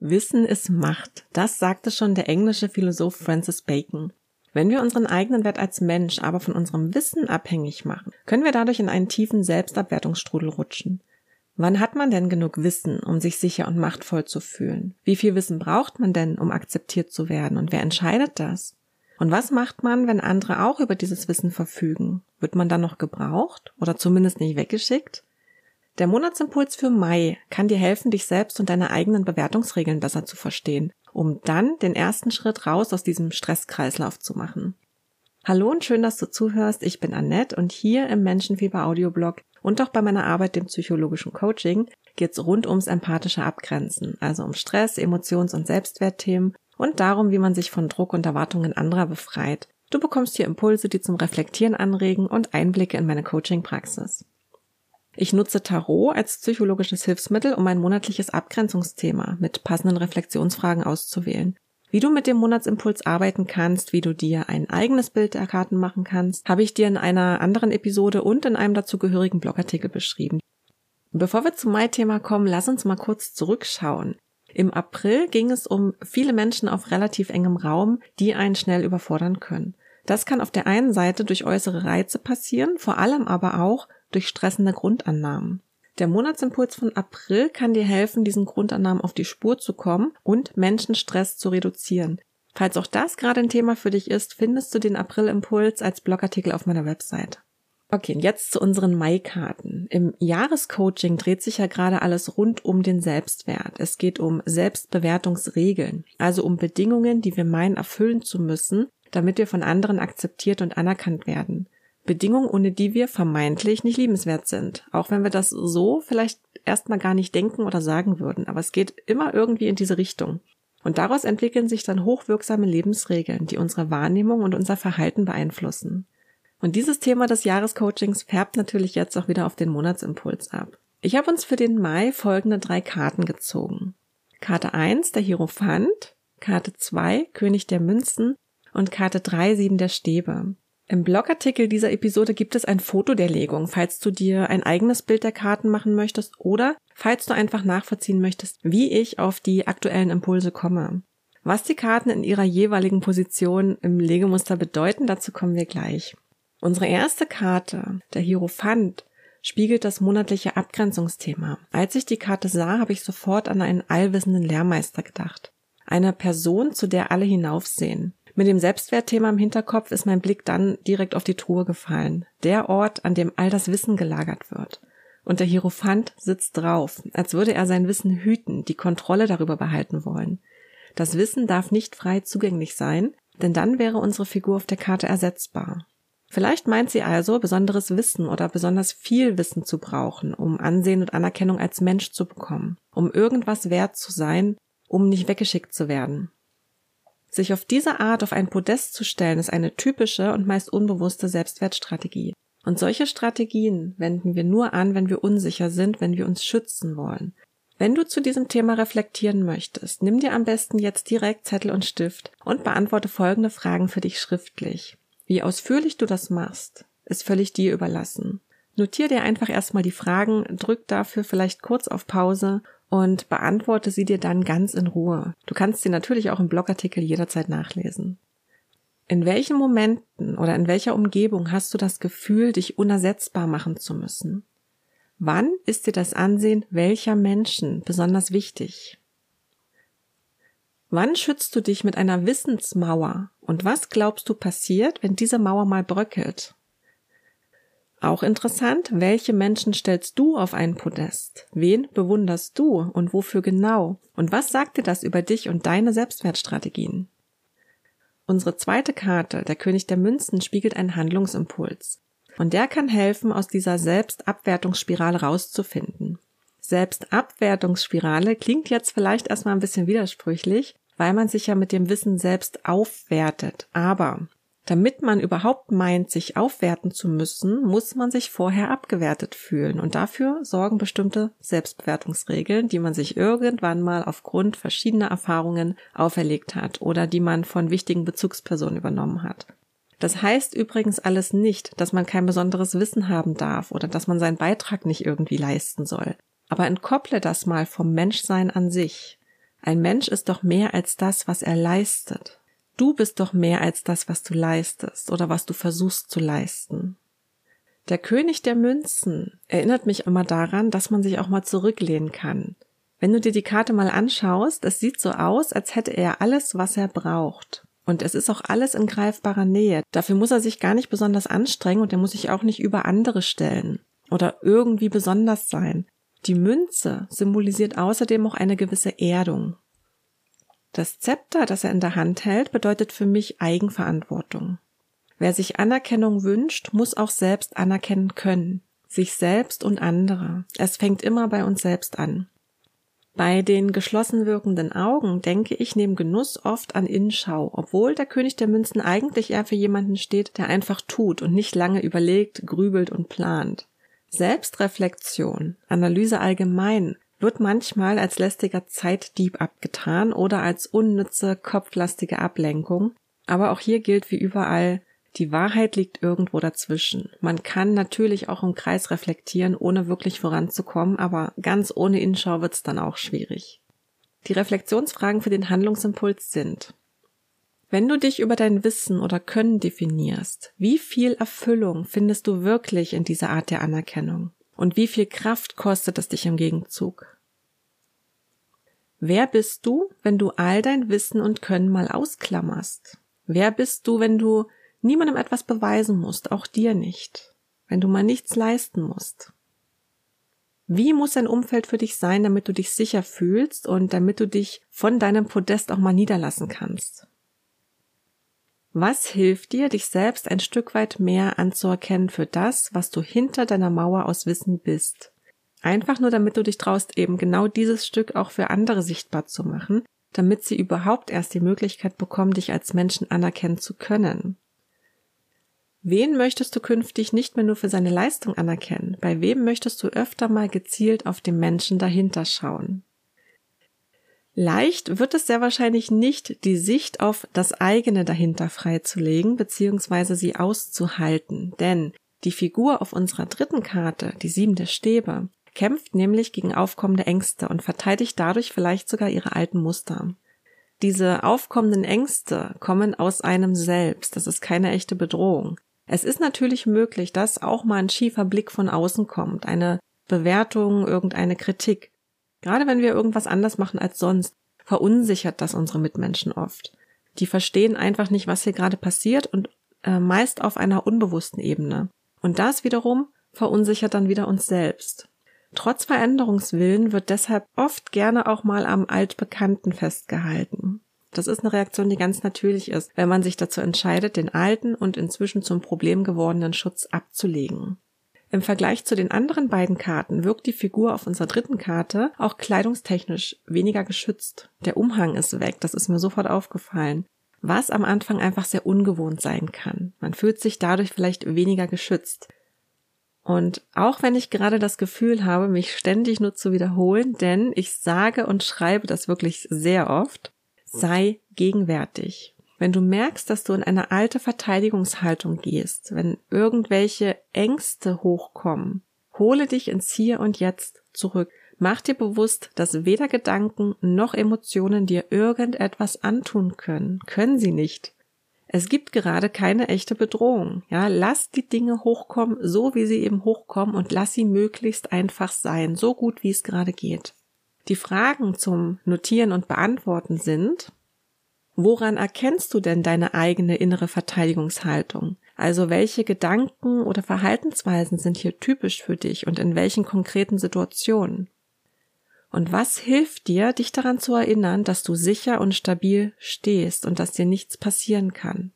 Wissen ist Macht. Das sagte schon der englische Philosoph Francis Bacon. Wenn wir unseren eigenen Wert als Mensch aber von unserem Wissen abhängig machen, können wir dadurch in einen tiefen Selbstabwertungsstrudel rutschen. Wann hat man denn genug Wissen, um sich sicher und machtvoll zu fühlen? Wie viel Wissen braucht man denn, um akzeptiert zu werden? Und wer entscheidet das? Und was macht man, wenn andere auch über dieses Wissen verfügen? Wird man dann noch gebraucht oder zumindest nicht weggeschickt? Der Monatsimpuls für Mai kann dir helfen, dich selbst und deine eigenen Bewertungsregeln besser zu verstehen, um dann den ersten Schritt raus aus diesem Stresskreislauf zu machen. Hallo und schön, dass du zuhörst. Ich bin Annette und hier im Menschenfieber Audioblog und auch bei meiner Arbeit dem psychologischen Coaching geht's rund ums empathische Abgrenzen, also um Stress, Emotions- und Selbstwertthemen und darum, wie man sich von Druck und Erwartungen anderer befreit. Du bekommst hier Impulse, die zum Reflektieren anregen und Einblicke in meine Coaching-Praxis. Ich nutze Tarot als psychologisches Hilfsmittel, um ein monatliches Abgrenzungsthema mit passenden Reflexionsfragen auszuwählen. Wie du mit dem Monatsimpuls arbeiten kannst, wie du dir ein eigenes Bild der Karten machen kannst, habe ich dir in einer anderen Episode und in einem dazugehörigen Blogartikel beschrieben. Bevor wir zum Mai-Thema kommen, lass uns mal kurz zurückschauen. Im April ging es um viele Menschen auf relativ engem Raum, die einen schnell überfordern können. Das kann auf der einen Seite durch äußere Reize passieren, vor allem aber auch durch stressende Grundannahmen. Der Monatsimpuls von April kann dir helfen, diesen Grundannahmen auf die Spur zu kommen und Menschenstress zu reduzieren. Falls auch das gerade ein Thema für dich ist, findest du den Aprilimpuls als Blogartikel auf meiner Website. Okay, jetzt zu unseren Mai-Karten. Im Jahrescoaching dreht sich ja gerade alles rund um den Selbstwert. Es geht um Selbstbewertungsregeln, also um Bedingungen, die wir meinen erfüllen zu müssen, damit wir von anderen akzeptiert und anerkannt werden. Bedingungen, ohne die wir vermeintlich nicht liebenswert sind. Auch wenn wir das so vielleicht erstmal gar nicht denken oder sagen würden. Aber es geht immer irgendwie in diese Richtung. Und daraus entwickeln sich dann hochwirksame Lebensregeln, die unsere Wahrnehmung und unser Verhalten beeinflussen. Und dieses Thema des Jahrescoachings färbt natürlich jetzt auch wieder auf den Monatsimpuls ab. Ich habe uns für den Mai folgende drei Karten gezogen. Karte 1, der Hierophant, Karte 2, König der Münzen und Karte 3, Sieben der Stäbe. Im Blogartikel dieser Episode gibt es ein Foto der Legung, falls du dir ein eigenes Bild der Karten machen möchtest oder falls du einfach nachvollziehen möchtest, wie ich auf die aktuellen Impulse komme. Was die Karten in ihrer jeweiligen Position im Legemuster bedeuten, dazu kommen wir gleich. Unsere erste Karte, der Hierophant, spiegelt das monatliche Abgrenzungsthema. Als ich die Karte sah, habe ich sofort an einen allwissenden Lehrmeister gedacht. Eine Person, zu der alle hinaufsehen. Mit dem Selbstwertthema im Hinterkopf ist mein Blick dann direkt auf die Truhe gefallen. Der Ort, an dem all das Wissen gelagert wird. Und der Hierophant sitzt drauf, als würde er sein Wissen hüten, die Kontrolle darüber behalten wollen. Das Wissen darf nicht frei zugänglich sein, denn dann wäre unsere Figur auf der Karte ersetzbar. Vielleicht meint sie also, besonderes Wissen oder besonders viel Wissen zu brauchen, um Ansehen und Anerkennung als Mensch zu bekommen, um irgendwas wert zu sein, um nicht weggeschickt zu werden. Sich auf diese Art auf ein Podest zu stellen, ist eine typische und meist unbewusste Selbstwertstrategie. Und solche Strategien wenden wir nur an, wenn wir unsicher sind, wenn wir uns schützen wollen. Wenn du zu diesem Thema reflektieren möchtest, nimm dir am besten jetzt direkt Zettel und Stift und beantworte folgende Fragen für dich schriftlich. Wie ausführlich du das machst, ist völlig dir überlassen. Notier dir einfach erstmal die Fragen, drück dafür vielleicht kurz auf Pause und beantworte sie dir dann ganz in Ruhe. Du kannst sie natürlich auch im Blogartikel jederzeit nachlesen. In welchen Momenten oder in welcher Umgebung hast du das Gefühl, dich unersetzbar machen zu müssen? Wann ist dir das Ansehen welcher Menschen besonders wichtig? Wann schützt du dich mit einer Wissensmauer? Und was glaubst du passiert, wenn diese Mauer mal bröckelt? Auch interessant, welche Menschen stellst du auf ein Podest? Wen bewunderst du und wofür genau? Und was sagt dir das über dich und deine Selbstwertstrategien? Unsere zweite Karte, der König der Münzen, spiegelt einen Handlungsimpuls. Und der kann helfen, aus dieser Selbstabwertungsspirale rauszufinden. Selbstabwertungsspirale klingt jetzt vielleicht erstmal ein bisschen widersprüchlich, weil man sich ja mit dem Wissen selbst aufwertet. Aber damit man überhaupt meint, sich aufwerten zu müssen, muss man sich vorher abgewertet fühlen. Und dafür sorgen bestimmte Selbstbewertungsregeln, die man sich irgendwann mal aufgrund verschiedener Erfahrungen auferlegt hat oder die man von wichtigen Bezugspersonen übernommen hat. Das heißt übrigens alles nicht, dass man kein besonderes Wissen haben darf oder dass man seinen Beitrag nicht irgendwie leisten soll. Aber entkopple das mal vom Menschsein an sich. Ein Mensch ist doch mehr als das, was er leistet. Du bist doch mehr als das, was du leistest oder was du versuchst zu leisten. Der König der Münzen erinnert mich immer daran, dass man sich auch mal zurücklehnen kann. Wenn du dir die Karte mal anschaust, es sieht so aus, als hätte er alles, was er braucht. Und es ist auch alles in greifbarer Nähe. Dafür muss er sich gar nicht besonders anstrengen und er muss sich auch nicht über andere stellen oder irgendwie besonders sein. Die Münze symbolisiert außerdem auch eine gewisse Erdung. Das Zepter, das er in der Hand hält, bedeutet für mich Eigenverantwortung. Wer sich Anerkennung wünscht, muss auch selbst anerkennen können. Sich selbst und andere. Es fängt immer bei uns selbst an. Bei den geschlossen wirkenden Augen denke ich neben Genuss oft an Inschau, obwohl der König der Münzen eigentlich eher für jemanden steht, der einfach tut und nicht lange überlegt, grübelt und plant. Selbstreflexion, Analyse allgemein wird manchmal als lästiger Zeitdieb abgetan oder als unnütze, kopflastige Ablenkung. Aber auch hier gilt wie überall, die Wahrheit liegt irgendwo dazwischen. Man kann natürlich auch im Kreis reflektieren, ohne wirklich voranzukommen, aber ganz ohne Inschau wird's dann auch schwierig. Die Reflexionsfragen für den Handlungsimpuls sind, wenn du dich über dein Wissen oder Können definierst, wie viel Erfüllung findest du wirklich in dieser Art der Anerkennung? Und wie viel Kraft kostet es dich im Gegenzug? Wer bist du, wenn du all dein Wissen und Können mal ausklammerst? Wer bist du, wenn du niemandem etwas beweisen musst, auch dir nicht? Wenn du mal nichts leisten musst? Wie muss ein Umfeld für dich sein, damit du dich sicher fühlst und damit du dich von deinem Podest auch mal niederlassen kannst? Was hilft dir, dich selbst ein Stück weit mehr anzuerkennen für das, was du hinter deiner Mauer aus Wissen bist? Einfach nur, damit du dich traust, eben genau dieses Stück auch für andere sichtbar zu machen, damit sie überhaupt erst die Möglichkeit bekommen, dich als Menschen anerkennen zu können. Wen möchtest du künftig nicht mehr nur für seine Leistung anerkennen? Bei wem möchtest du öfter mal gezielt auf den Menschen dahinter schauen? Leicht wird es sehr wahrscheinlich nicht, die Sicht auf das eigene dahinter freizulegen bzw. sie auszuhalten, denn die Figur auf unserer dritten Karte, die sieben der Stäbe, kämpft nämlich gegen aufkommende Ängste und verteidigt dadurch vielleicht sogar ihre alten Muster. Diese aufkommenden Ängste kommen aus einem selbst, das ist keine echte Bedrohung. Es ist natürlich möglich, dass auch mal ein schiefer Blick von außen kommt, eine Bewertung, irgendeine Kritik. Gerade wenn wir irgendwas anders machen als sonst, verunsichert das unsere Mitmenschen oft. Die verstehen einfach nicht, was hier gerade passiert und äh, meist auf einer unbewussten Ebene. Und das wiederum verunsichert dann wieder uns selbst. Trotz Veränderungswillen wird deshalb oft gerne auch mal am Altbekannten festgehalten. Das ist eine Reaktion, die ganz natürlich ist, wenn man sich dazu entscheidet, den alten und inzwischen zum Problem gewordenen Schutz abzulegen. Im Vergleich zu den anderen beiden Karten wirkt die Figur auf unserer dritten Karte auch kleidungstechnisch weniger geschützt. Der Umhang ist weg, das ist mir sofort aufgefallen. Was am Anfang einfach sehr ungewohnt sein kann. Man fühlt sich dadurch vielleicht weniger geschützt. Und auch wenn ich gerade das Gefühl habe, mich ständig nur zu wiederholen, denn ich sage und schreibe das wirklich sehr oft, sei gegenwärtig. Wenn du merkst, dass du in eine alte Verteidigungshaltung gehst, wenn irgendwelche Ängste hochkommen, hole dich ins Hier und Jetzt zurück. Mach dir bewusst, dass weder Gedanken noch Emotionen dir irgendetwas antun können. Können sie nicht. Es gibt gerade keine echte Bedrohung. Ja, lass die Dinge hochkommen, so wie sie eben hochkommen und lass sie möglichst einfach sein, so gut wie es gerade geht. Die Fragen zum Notieren und Beantworten sind, Woran erkennst du denn deine eigene innere Verteidigungshaltung? Also welche Gedanken oder Verhaltensweisen sind hier typisch für dich und in welchen konkreten Situationen? Und was hilft dir, dich daran zu erinnern, dass du sicher und stabil stehst und dass dir nichts passieren kann?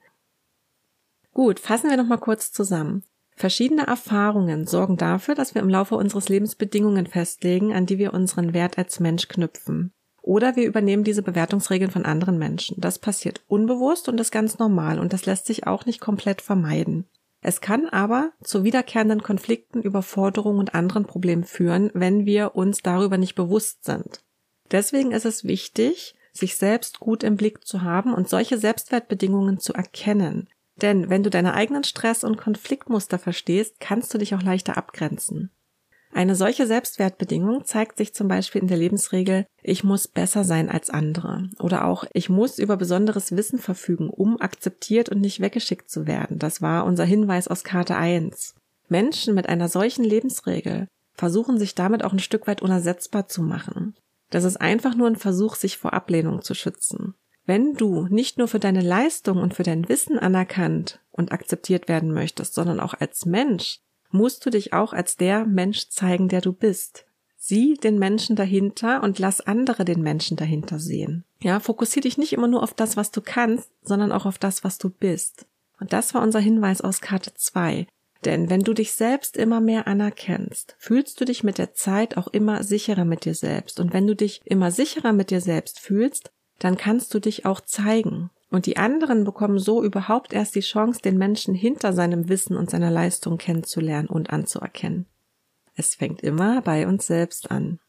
Gut, fassen wir nochmal kurz zusammen. Verschiedene Erfahrungen sorgen dafür, dass wir im Laufe unseres Lebens Bedingungen festlegen, an die wir unseren Wert als Mensch knüpfen. Oder wir übernehmen diese Bewertungsregeln von anderen Menschen. Das passiert unbewusst und ist ganz normal und das lässt sich auch nicht komplett vermeiden. Es kann aber zu wiederkehrenden Konflikten, Überforderungen und anderen Problemen führen, wenn wir uns darüber nicht bewusst sind. Deswegen ist es wichtig, sich selbst gut im Blick zu haben und solche Selbstwertbedingungen zu erkennen. Denn wenn du deine eigenen Stress- und Konfliktmuster verstehst, kannst du dich auch leichter abgrenzen. Eine solche Selbstwertbedingung zeigt sich zum Beispiel in der Lebensregel, ich muss besser sein als andere oder auch ich muss über besonderes Wissen verfügen, um akzeptiert und nicht weggeschickt zu werden. Das war unser Hinweis aus Karte 1. Menschen mit einer solchen Lebensregel versuchen sich damit auch ein Stück weit unersetzbar zu machen. Das ist einfach nur ein Versuch, sich vor Ablehnung zu schützen. Wenn du nicht nur für deine Leistung und für dein Wissen anerkannt und akzeptiert werden möchtest, sondern auch als Mensch, musst du dich auch als der Mensch zeigen, der du bist. Sieh den Menschen dahinter und lass andere den Menschen dahinter sehen. Ja, fokussier dich nicht immer nur auf das, was du kannst, sondern auch auf das, was du bist. Und das war unser Hinweis aus Karte 2. Denn wenn du dich selbst immer mehr anerkennst, fühlst du dich mit der Zeit auch immer sicherer mit dir selbst. Und wenn du dich immer sicherer mit dir selbst fühlst, dann kannst du dich auch zeigen. Und die anderen bekommen so überhaupt erst die Chance, den Menschen hinter seinem Wissen und seiner Leistung kennenzulernen und anzuerkennen. Es fängt immer bei uns selbst an.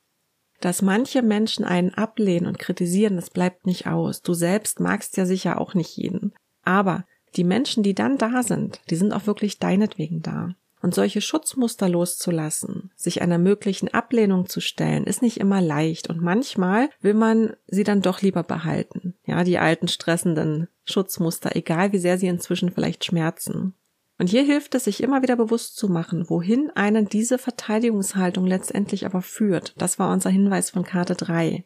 Dass manche Menschen einen ablehnen und kritisieren, das bleibt nicht aus. Du selbst magst ja sicher auch nicht jeden. Aber die Menschen, die dann da sind, die sind auch wirklich deinetwegen da. Und solche Schutzmuster loszulassen, sich einer möglichen Ablehnung zu stellen, ist nicht immer leicht und manchmal will man sie dann doch lieber behalten. Ja, die alten stressenden Schutzmuster, egal wie sehr sie inzwischen vielleicht schmerzen. Und hier hilft es, sich immer wieder bewusst zu machen, wohin einen diese Verteidigungshaltung letztendlich aber führt. Das war unser Hinweis von Karte 3.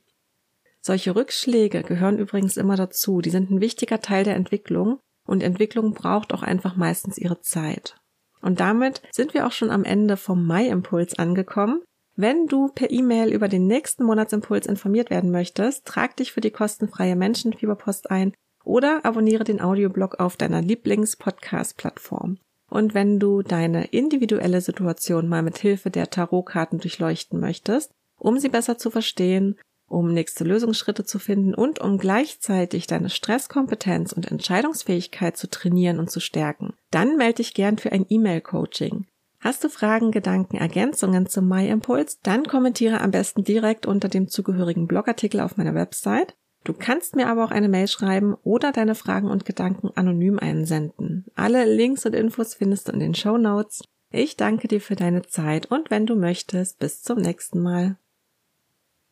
Solche Rückschläge gehören übrigens immer dazu. Die sind ein wichtiger Teil der Entwicklung und Entwicklung braucht auch einfach meistens ihre Zeit. Und damit sind wir auch schon am Ende vom Mai-Impuls angekommen. Wenn du per E-Mail über den nächsten Monatsimpuls informiert werden möchtest, trag dich für die kostenfreie Menschenfieberpost ein oder abonniere den Audioblog auf deiner Lieblings-Podcast-Plattform. Und wenn du deine individuelle Situation mal mit Hilfe der Tarotkarten durchleuchten möchtest, um sie besser zu verstehen um nächste Lösungsschritte zu finden und um gleichzeitig deine Stresskompetenz und Entscheidungsfähigkeit zu trainieren und zu stärken, dann melde dich gern für ein E-Mail-Coaching. Hast du Fragen, Gedanken, Ergänzungen zum My Impuls? Dann kommentiere am besten direkt unter dem zugehörigen Blogartikel auf meiner Website. Du kannst mir aber auch eine Mail schreiben oder deine Fragen und Gedanken anonym einsenden. Alle Links und Infos findest du in den Show Notes. Ich danke dir für deine Zeit und wenn du möchtest, bis zum nächsten Mal.